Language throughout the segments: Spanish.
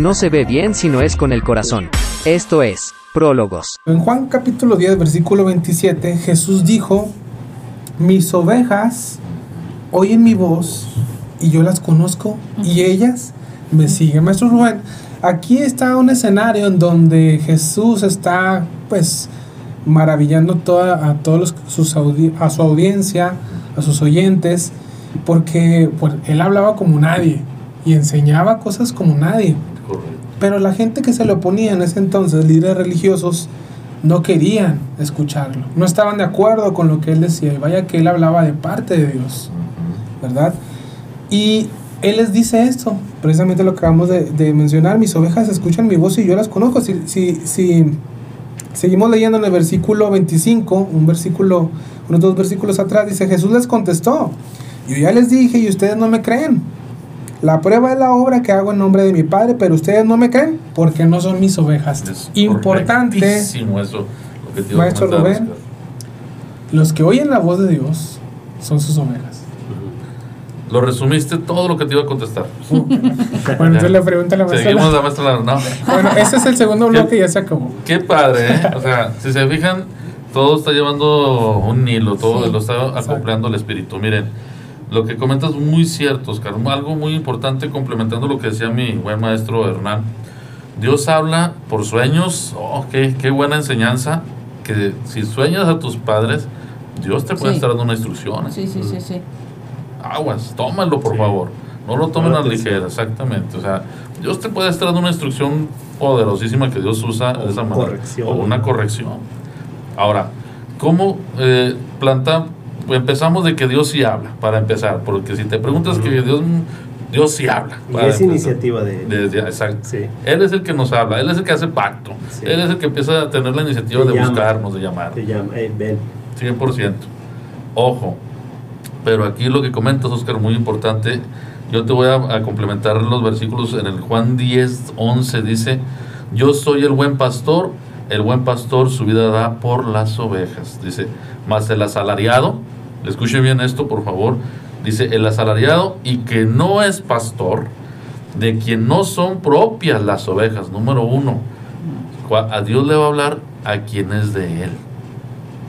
no se ve bien si no es con el corazón. Esto es, prólogos. En Juan capítulo 10, versículo 27, Jesús dijo, mis ovejas oyen mi voz y yo las conozco y ellas me siguen. Maestro Rubén, aquí está un escenario en donde Jesús está pues maravillando toda, a todos sus a su audiencia, a sus oyentes, porque pues, él hablaba como nadie y enseñaba cosas como nadie. Pero la gente que se le oponía en ese entonces, líderes religiosos, no querían escucharlo, no estaban de acuerdo con lo que él decía, y vaya que él hablaba de parte de Dios, ¿verdad? Y él les dice esto, precisamente lo que acabamos de, mencionar, mis ovejas escuchan mi voz y yo las conozco. Si, si, si seguimos leyendo en el versículo 25, un versículo, unos dos versículos atrás, dice, Jesús les contestó, yo ya les dije y ustedes no me creen. La prueba es la obra que hago en nombre de mi Padre, pero ustedes no me creen porque no son mis ovejas. Es Importante. Eso, lo que Maestro Rubén, los que oyen la voz de Dios son sus ovejas. Lo resumiste todo lo que te iba a contestar. bueno, entonces le pregunta a la maestra. Seguimos la maestra. No. Bueno, ese es el segundo bloque y ya se acabó. Qué padre, ¿eh? O sea, si se fijan, todo está llevando un hilo, todo lo está acoplando el espíritu. Miren lo que comentas es muy cierto, Oscar. Algo muy importante complementando lo que decía mi buen maestro Hernán. Dios habla por sueños. Oh, qué, qué buena enseñanza. Que si sueñas a tus padres, Dios te puede estar dando una instrucción. Sí, sí, sí, sí. Aguas, tómalo por favor. No lo tomen a la ligera, exactamente. O sea, Dios te puede estar dando una instrucción poderosísima que Dios usa de esa manera. O una corrección. Ahora, ¿cómo eh, planta empezamos de que Dios sí habla, para empezar, porque si te preguntas que Dios, Dios sí habla. Y es iniciativa de, de, exacto. Él es el que nos habla, Él es el que hace pacto, Él es el que empieza a tener la iniciativa de buscarnos, de llamar. Te llama, eh, ven. 100%. Ojo, pero aquí lo que comentas, Oscar, muy importante, yo te voy a, a, complementar los versículos en el Juan 10, 11, dice, yo soy el buen pastor, el buen pastor su vida da por las ovejas, dice, más el asalariado, escuche bien esto por favor, dice el asalariado y que no es pastor, de quien no son propias las ovejas, número uno, a Dios le va a hablar a quien es de él.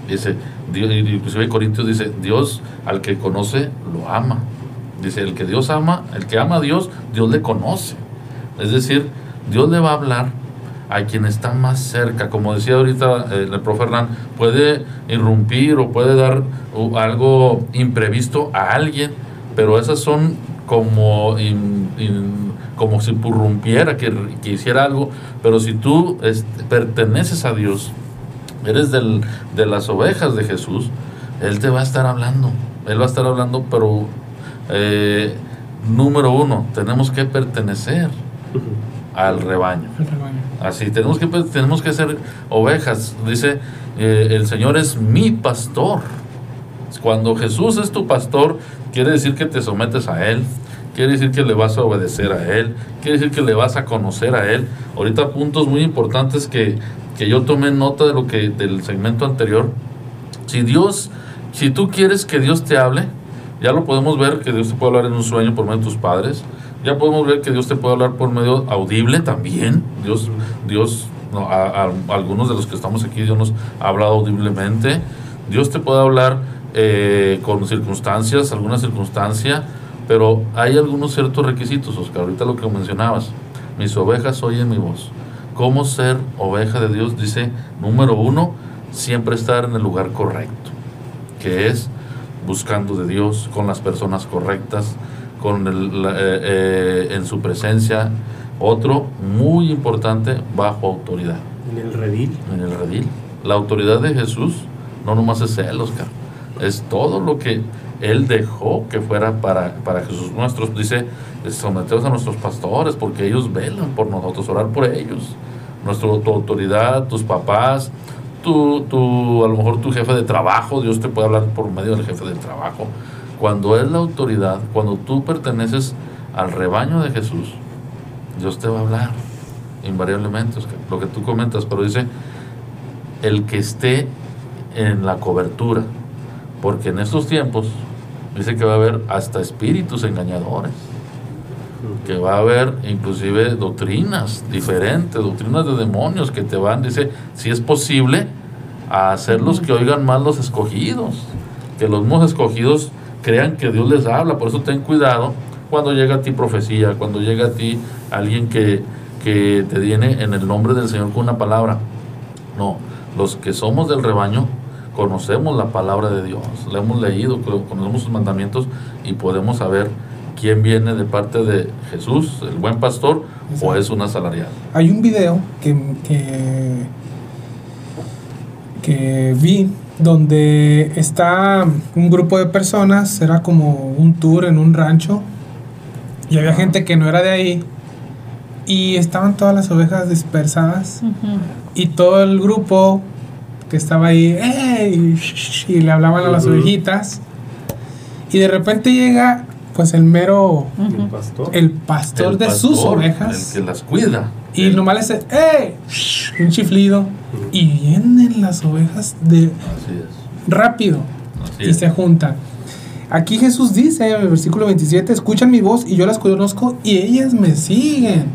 Dice, inclusive Corintios dice, Dios al que conoce lo ama. Dice, el que Dios ama, el que ama a Dios, Dios le conoce. Es decir, Dios le va a hablar a quien está más cerca. Como decía ahorita eh, el profe Hernán, puede irrumpir o puede dar algo imprevisto a alguien, pero esas son como, como si irrumpiera, que, que, hiciera algo. Pero si tú este, perteneces a Dios, eres del, de las ovejas de Jesús, Él te va a estar hablando. Él va a estar hablando, pero eh, número uno, tenemos que pertenecer al rebaño. Así, tenemos que, pues, tenemos que ser ovejas. Dice, eh, el Señor es mi pastor. Cuando Jesús es tu pastor, quiere decir que te sometes a Él, quiere decir que le vas a obedecer a Él, quiere decir que le vas a conocer a Él. Ahorita puntos muy importantes que, que yo tomé nota de lo que del segmento anterior. Si Dios, si tú quieres que Dios te hable, ya lo podemos ver que Dios te puede hablar en un sueño por medio de tus padres, ya podemos ver que Dios te puede hablar por medio audible también. Dios, Dios a, algunos de los que estamos aquí, Dios nos ha hablado audiblemente. Dios te puede hablar eh, con circunstancias, alguna circunstancia, pero hay algunos ciertos requisitos, Oscar. Ahorita lo que mencionabas, mis ovejas oyen mi voz. ¿Cómo ser oveja de Dios? Dice, número uno, siempre estar en el lugar correcto, que es buscando de Dios, con las personas correctas, con el, eh, eh, en su presencia. Otro muy importante, bajo autoridad. En el redil. En el redil. La autoridad de Jesús no nomás es Él, Oscar. Es todo lo que Él dejó que fuera para, para Jesús. Nuestros, dice, someteos a nuestros pastores porque ellos velan por nosotros, orar por ellos. Nuestra tu autoridad, tus papás, tu, tu, a lo mejor tu jefe de trabajo, Dios te puede hablar por medio del jefe de trabajo cuando es la autoridad, cuando tú perteneces al rebaño de Jesús, Dios te va a hablar invariablemente, lo que tú comentas, pero dice, el que esté en la cobertura, porque en estos tiempos dice que va a haber hasta espíritus engañadores. que va a haber inclusive doctrinas diferentes, doctrinas de demonios que te van, dice, si es posible, a hacerlos que oigan más los escogidos, que los mismos escogidos crean que Dios les habla, por eso ten cuidado cuando llega a ti profecía, cuando llega a ti alguien que, que te viene en el nombre del Señor con una palabra. No, los que somos del rebaño conocemos la palabra de Dios, la hemos leído, conocemos sus mandamientos y podemos saber quién viene de parte de Jesús, el buen pastor, o es un asalariado. Hay un video que, que, que vi donde está un grupo de personas, era como un tour en un rancho, y había gente que no era de ahí, y estaban todas las ovejas dispersadas, y todo el grupo que estaba ahí, ¡Ey! y le hablaban a las ovejitas, y de repente llega pues el mero, El pastor. el pastor El de sus ovejas. El que las cuida. Y El- nomás le dice, ¡eh! Un chiflido. Y vienen las ovejas de Así es. rápido Así y es. se juntan. Aquí Jesús dice en el versículo 27, escuchan mi voz y yo las conozco y ellas me siguen.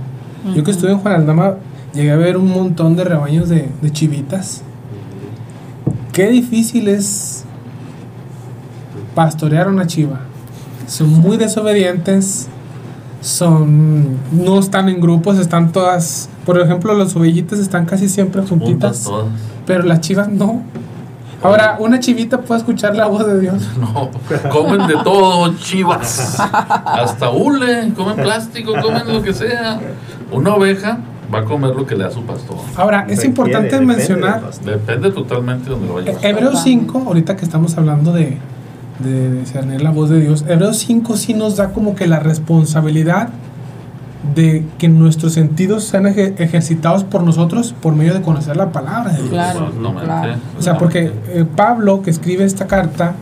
Yo que estuve en Juan Aldama llegué a ver un montón de rebaños de, de chivitas. Qué difícil es pastorear una chiva. Son muy desobedientes, son no están en grupos, están todas, por ejemplo, los ovellitas están casi siempre juntitas, todas. pero las chivas no. Ahora, una chivita puede escuchar la voz de Dios. No, comen de todo, chivas. Hasta hule, comen plástico, comen lo que sea. Una oveja va a comer lo que le da su pastor. Ahora, es Requiere, importante depende mencionar. Depende totalmente de donde lo vayas. Hebreos 5, ahorita que estamos hablando de, de discernir la voz de Dios, Hebreos 5 sí nos da como que la responsabilidad de que nuestros sentidos sean eje- ejercitados por nosotros por medio de conocer la palabra de Dios. Claro, Exactamente, claro. O sea, porque eh, Pablo, que escribe esta carta,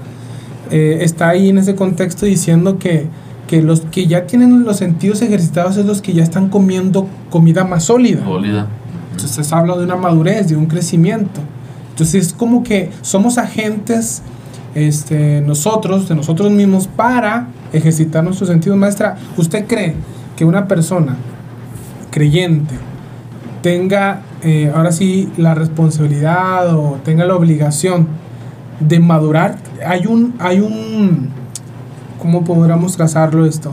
eh, está ahí en ese contexto diciendo que, que los que ya tienen los sentidos ejercitados es los que ya están comiendo comida más sólida. Sólida. Entonces habla de una madurez, de un crecimiento. Entonces es como que somos agentes este, nosotros, de nosotros mismos, para ejercitar nuestros sentidos. Maestra, ¿usted cree que una persona creyente tenga eh, ahora sí la responsabilidad o tenga la obligación de madurar? Hay un, hay un, ¿cómo podríamos trazarlo esto?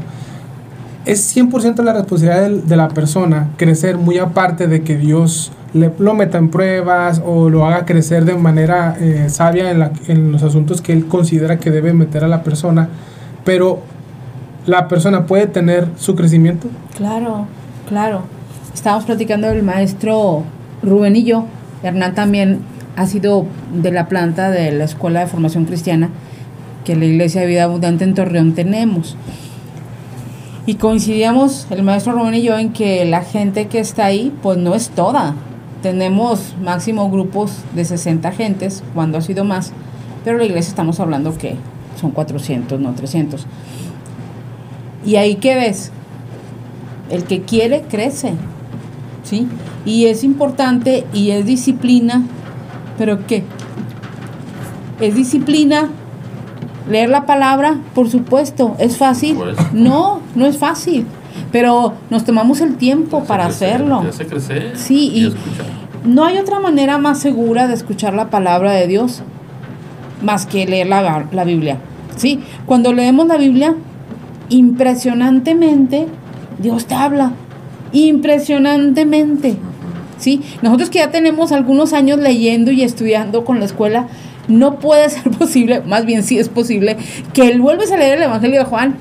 es 100% la responsabilidad del- de, la persona crecer muy aparte de que Dios le, lo meta en pruebas o lo haga crecer de manera eh, sabia en, la- en los asuntos que él considera que debe meter a la persona, pero la persona puede tener su crecimiento. Claro, claro. Estábamos platicando del maestro Rubén y yo. Hernán también ha sido de la planta de la Escuela de Formación Cristiana que la Iglesia de Vida Abundante en Torreón tenemos. Y coincidíamos el maestro Rubén y yo en que la gente que está ahí, pues no es toda. Tenemos máximo grupos de 60 gentes, cuando ha sido más, pero la iglesia estamos hablando que son 400, no 300. Y ahí que ves, el que quiere crece, ¿sí? Y es importante y es disciplina, pero ¿qué? Es disciplina, leer la palabra, por supuesto, ¿es fácil? No, no es fácil, pero nos tomamos el tiempo para crecer, hacerlo. Crecer. Sí, y-. No hay otra manera más segura de escuchar la palabra de Dios más que leer la, la Biblia. Sí, cuando leemos la Biblia, impresionantemente Dios te habla. Impresionantemente. Sí, nosotros que ya tenemos algunos años leyendo y estudiando con la escuela, no puede ser posible, más bien sí es posible, que él vuelves a leer el Evangelio de Juan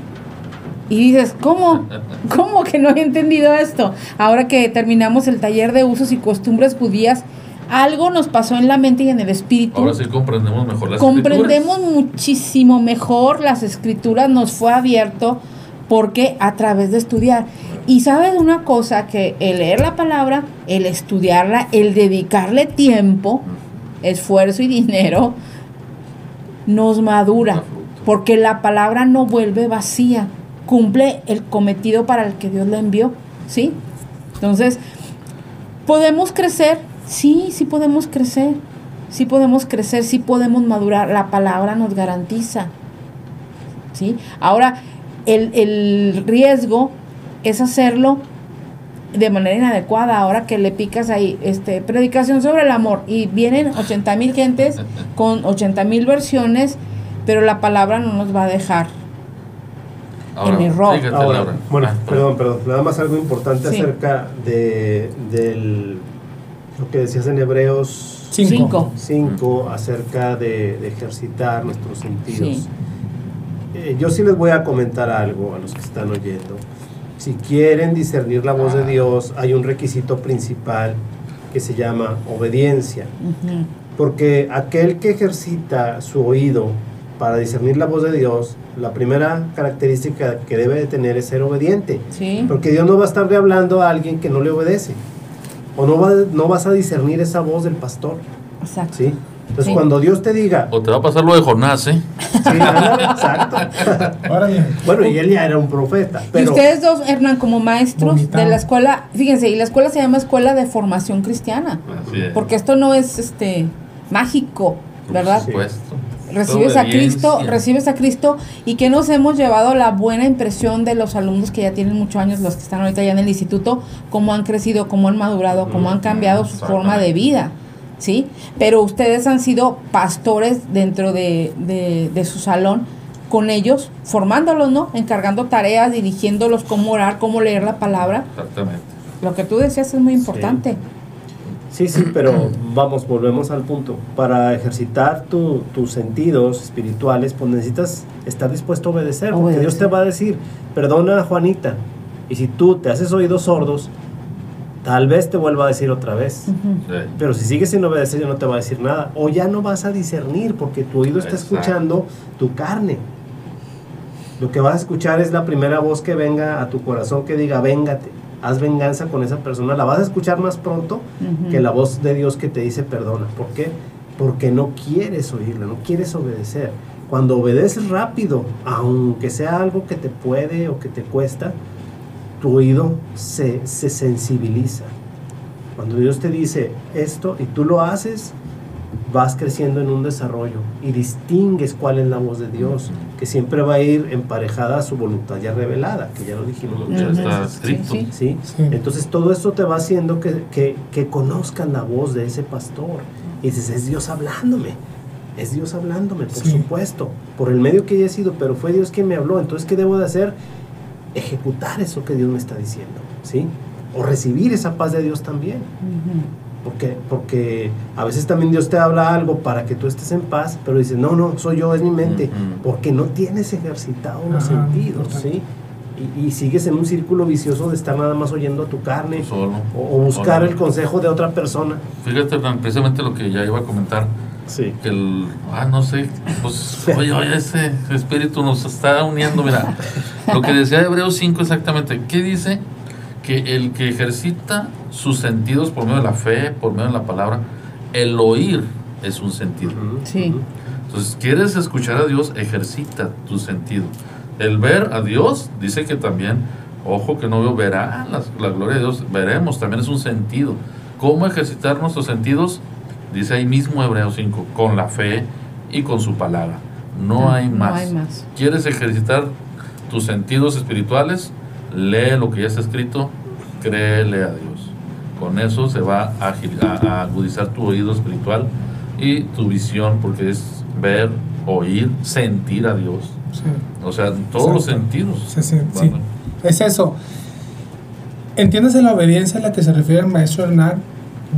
y dices, ¿cómo? ¿Cómo que no he entendido esto? Ahora que terminamos el taller de usos y costumbres judías, algo nos pasó en la mente y en el espíritu. Ahora sí comprendemos mejor las Comprendemos escrituras. muchísimo mejor las escrituras, nos fue abierto porque a través de estudiar. Y sabes una cosa, que el leer la palabra, el estudiarla, el dedicarle tiempo, esfuerzo y dinero, nos madura, porque la palabra no vuelve vacía, cumple el cometido para el que Dios la envió, ¿sí? Entonces, ¿podemos crecer? Sí, sí podemos crecer, sí podemos crecer, sí podemos madurar, la palabra nos garantiza, ¿sí? Ahora, el, el riesgo es hacerlo de manera inadecuada. Ahora que le picas ahí, este, predicación sobre el amor, y vienen 80 mil gentes con 80 mil versiones, pero la palabra no nos va a dejar. En error. fíjate, Ahora, bueno, Ah, perdón, perdón. Nada más algo importante Sí. acerca de del, lo que decías en Hebreos Cinco. Cinco. 5 acerca de, de ejercitar nuestros sentidos. Sí. Eh, yo sí les voy a comentar algo a los que están oyendo. Si quieren discernir la voz de Dios, hay un requisito principal que se llama obediencia. Ujú. Porque aquel que ejercita su oído para discernir la voz de Dios, la primera característica que debe de tener es ser obediente. Sí. Porque Dios no va a estarle hablando a alguien que no le obedece. O no, va, no vas a discernir esa voz del pastor. Exacto. ¿sí? Entonces Sí. cuando Dios te diga... O te va a pasar lo de Jonás, ¿eh? Sí, exacto. Bueno, y él ya era un profeta. y Pero, ustedes dos, Hernán, como maestros Vomitado. de la escuela, fíjense, y la escuela se llama Escuela de Formación Cristiana, Así es. porque esto no es este mágico, ¿verdad? Por supuesto. Recibes a Cristo, recibes a Cristo y que nos hemos llevado la buena impresión de los alumnos que ya tienen muchos años, los que están ahorita ya en el instituto, cómo han crecido, cómo han madurado, cómo han cambiado su forma de vida, ¿sí? Pero ustedes han sido pastores dentro de, de, de su salón con ellos, formándolos, ¿no? Encargando tareas, dirigiéndolos cómo orar, cómo leer la palabra. Exactamente. Lo que tú decías es muy importante. Sí, sí, pero vamos, volvemos al punto. Para ejercitar tu- tus sentidos espirituales, pues necesitas estar dispuesto a obedecer. Porque. Dios te va a decir, perdona a Juanita. Y si tú te haces oídos sordos, tal vez te vuelva a decir otra vez. Sí. Pero si sigues sin obedecer, ya no te va a decir nada. O ya no vas a discernir, porque tu oído está Exacto. escuchando tu carne. Lo que vas a escuchar es la primera voz que venga a tu corazón que diga, véngate, haz venganza con esa persona. La vas a escuchar más pronto que la voz de Dios que te dice perdona. ¿Por qué? Porque no quieres oírla, no quieres obedecer. Cuando obedeces rápido, aunque sea algo que te puede o que te cuesta, tu oído se, se sensibiliza. Cuando Dios te dice esto y tú lo haces, vas creciendo en un desarrollo y distingues cuál es la voz de Dios, que siempre va a ir emparejada a su voluntad ya revelada, que ya lo dijimos. Ya muchas está veces. escrito. Sí, ¿sí? Sí. Entonces todo esto te va haciendo que, que, que conozcan la voz de ese pastor. Y dices, es Dios hablándome. Es Dios hablándome, por Sí. supuesto. Por el medio que haya sido, pero fue Dios quien me habló. Entonces, ¿qué debo de hacer? Ejecutar eso que Dios me está diciendo. ¿Sí? O recibir esa paz de Dios también. Ujú. Porque, porque a veces también Dios te habla algo para que tú estés en paz, pero dices, no, no, soy yo, es mi mente, porque no tienes ejercitado los Ajá, sentidos, importante. ¿sí? Y, y sigues en un círculo vicioso de estar nada más oyendo a tu carne solo. o, o buscar el consejo de otra persona. Fíjate, precisamente lo que ya iba a comentar. Sí. que el, ah, no sé, pues, oye, oye, ese espíritu nos está uniendo, mira, lo que decía Hebreos 5 exactamente, ¿qué dice? Que el que ejercita sus sentidos por medio de la fe, por medio de la palabra, el oír es un sentido. Sí. Entonces, ¿quieres escuchar a Dios? Ejercita tu sentido. El ver a Dios, dice que también, ojo que no veo, verá la, la gloria de Dios, veremos, también es un sentido. ¿Cómo ejercitar nuestros sentidos? Dice ahí mismo Hebreos 5, con la fe y con su palabra. No hay No más. hay más. ¿Quieres ejercitar tus sentidos espirituales? Lee lo que ya está escrito, créele a Dios. Con eso se va a, a- a agudizar tu oído espiritual y tu visión, porque es ver, oír, sentir a Dios. Sí. O sea, todos los Exacto. sentidos. Sí, sí, sí. Bueno, Es eso. Entiéndase la obediencia a la que se refiere el maestro Hernán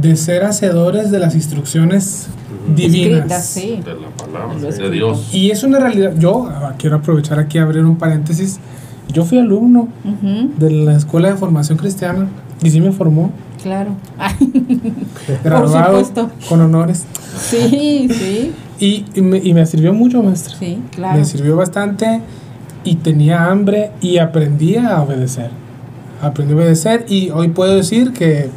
de ser hacedores de las instrucciones divinas. Escritas, sí. de la palabra de. Dios. Y es una realidad. Yo ah, quiero aprovechar aquí abrir un paréntesis. Yo fui alumno de la Escuela de Formación Cristiana y sí me formó, Claro. Graduado supuesto. con honores. sí, sí, Y, y me, y me sirvió mucho, maestro. sí, claro. Me sirvió bastante y tenía hambre y aprendí a obedecer. Aprendí a obedecer y hoy puedo decir que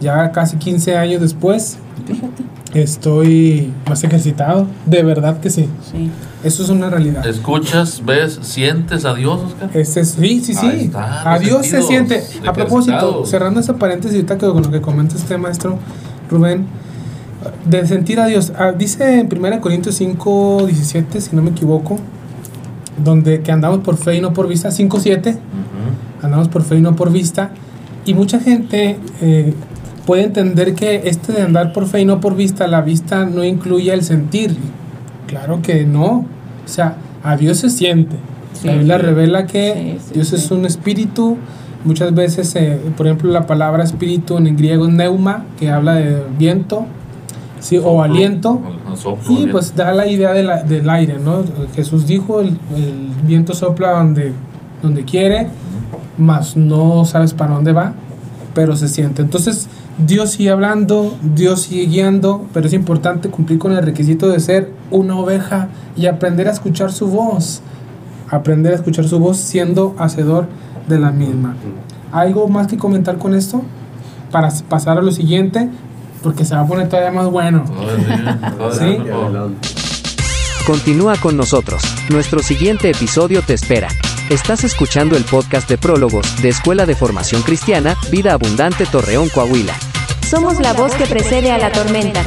ya casi 15 años después Fíjate. estoy más ejercitado. De verdad que sí. Sí. Eso es una realidad. Escuchas, ves, sientes a Dios, Oscar. Este, sí, sí, sí. está, A Dios se siente. A propósito, cerrando ese paréntesis con lo que comenta este maestro Rubén, de sentir a Dios. Ah, dice en 1 Corintios 5, 17, si no me equivoco, donde que andamos por fe y no por vista, 5, 7. Ujú. andamos por fe y no por vista. Y mucha gente eh, puede entender que este de andar por fe y no por vista, la vista no incluye el sentir. Claro que no. O sea, a Dios se siente. Sí. la Biblia revela que Sí, sí, Dios es un espíritu. Muchas veces, eh, por ejemplo, la palabra espíritu en griego es neuma, que habla de viento, sí, o aliento. el soplo, Y pues da la idea de la- del aire, ¿no? Jesús dijo, el, el viento sopla donde, donde quiere, mas no sabes para dónde va, pero se siente. Entonces, Dios sigue hablando, Dios sigue guiando, pero es importante cumplir con el requisito de ser una oveja y aprender a escuchar su voz. Aprender a escuchar su voz siendo hacedor de la misma. ¿Algo más que comentar con esto? Para pasar a lo siguiente, porque se va a poner todavía más bueno. Sí. Continúa con nosotros. Nuestro siguiente episodio te espera. Estás escuchando el podcast de prólogos de Escuela de Formación Cristiana, Vida Abundante Torreón, Coahuila. Somos la voz que precede a la tormenta.